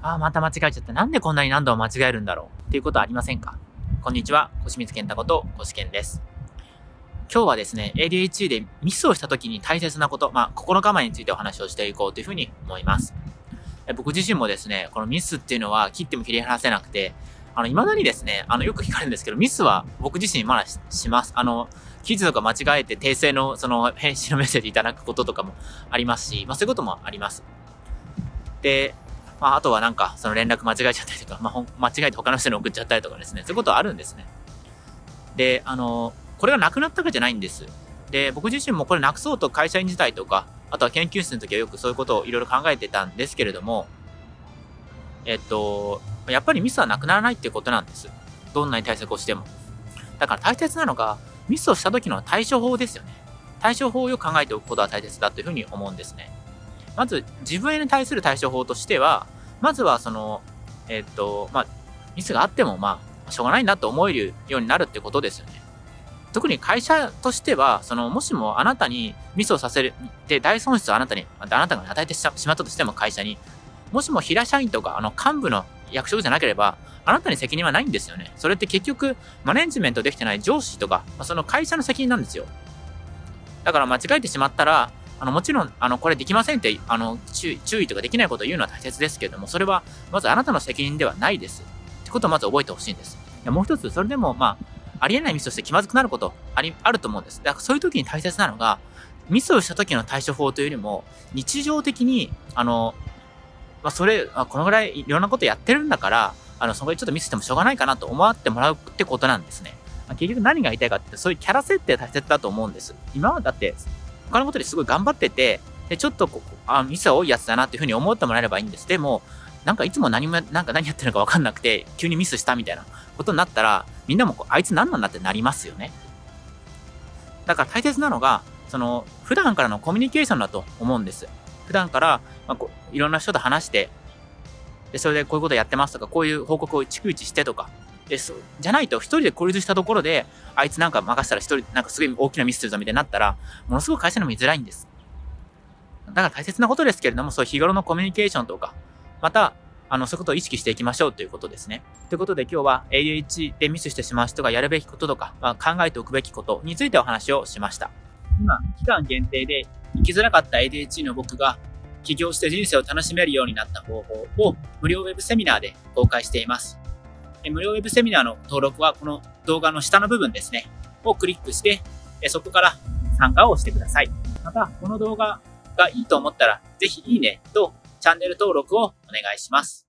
ああ、また間違えちゃった。なんでこんなに何度も間違えるんだろうっていうことはありませんか？こんにちは、小清水健太こと小志健です。今日はですね、ADHD でミスをした時に大切なこと、まあ、心構えについてお話をしていこうというふうに思います。僕自身もですね、このミスっていうのは切っても切り離せなくて、あの、未だにですね、あの、よく聞かれるんですけど、ミスは僕自身まだします。あの、記事とか間違えて訂正の、その、返信のメッセージいただくこととかもありますし、まあそういうこともあります。で、まああとはなんか、その連絡間違えちゃったりとか、まあ間違えて他の人に送っちゃったりとかですね、そういうことはあるんですね。で、あの、これがなくなったわけじゃないんです。で、僕自身もこれなくそうと会社員時代とか、あとは研究室の時はよくそういうことをいろいろ考えてたんですけれども、えっと、やっぱりミスはなくならないっていうことなんです。どんなに対策をしても。だから大切なのが、ミスをした時の対処法ですよね。対処法をよく考えておくことが大切だというふうに思うんですね。まず、自分に対する対処法としては、まずはその、えっと、まあ、ミスがあっても、まあ、しょうがないなと思えるようになるってことですよね。特に会社としては、その、もしもあなたにミスをさせる、で、大損失をあなたに、あなたが与えてしまったとしても会社に、もしも平社員とか、あの、幹部の役職じゃなければ、あなたに責任はないんですよね。それって結局、マネジメントできてない上司とか、その会社の責任なんですよ。だから間違えてしまったら、あの、もちろん、あの、これできませんって、あの、注意とかできないことを言うのは大切ですけれども、それは、まずあなたの責任ではないです。ってことをまず覚えてほしいんです。もう一つ、それでも、まあ、ありえないミスとして気まずくなることあり、あると思うんです。だからそういう時に大切なのが、ミスをした時の対処法というよりも、日常的に、あの、まあ、それ、あ、このぐらいいろんなことやってるんだから、あの、そこでちょっとミスしてもしょうがないかなと思ってもらうってことなんですね。まあ、結局何が言いたいかって、そういうキャラ設定大切だと思うんです。今はだって、他のことですごい頑張ってて、で、ちょっとこ、あ、ミスは多いやつだなっていうふうに思ってもらえればいいんです。でも、なんかいつも何も、なんか何やってるのかわかんなくて、急にミスしたみたいなことになったら、みんなもこうあいつ何なんだってなりますよね。だから大切なのが、その、普段からのコミュニケーションだと思うんです。普段から、まあ、こいろんな人と話して、で、それでこういうことやってますとか、こういう報告を逐一してとか、で、そじゃないと一人で孤立したところで、あいつなんか任せたら一人、なんかすごい大きなミスするぞみたいになったら、ものすごく会社にも居づらいんです。だから大切なことですけれども、そういう日頃のコミュニケーションとか、また、あの、そういうことを意識していきましょうということですね。ということで今日は ADH でミスしてしまう人がやるべきこととか、まあ、考えておくべきことについてお話をしました。今、期間限定で生きづらかった ADHD の僕が起業して人生を楽しめるようになった方法を無料ウェブセミナーで公開しています。無料ウェブセミナーの登録はこの動画の下の部分ですね、をクリックして、そこから参加をしてください。また、この動画がいいと思ったら、ぜひいいねとチャンネル登録をお願いします。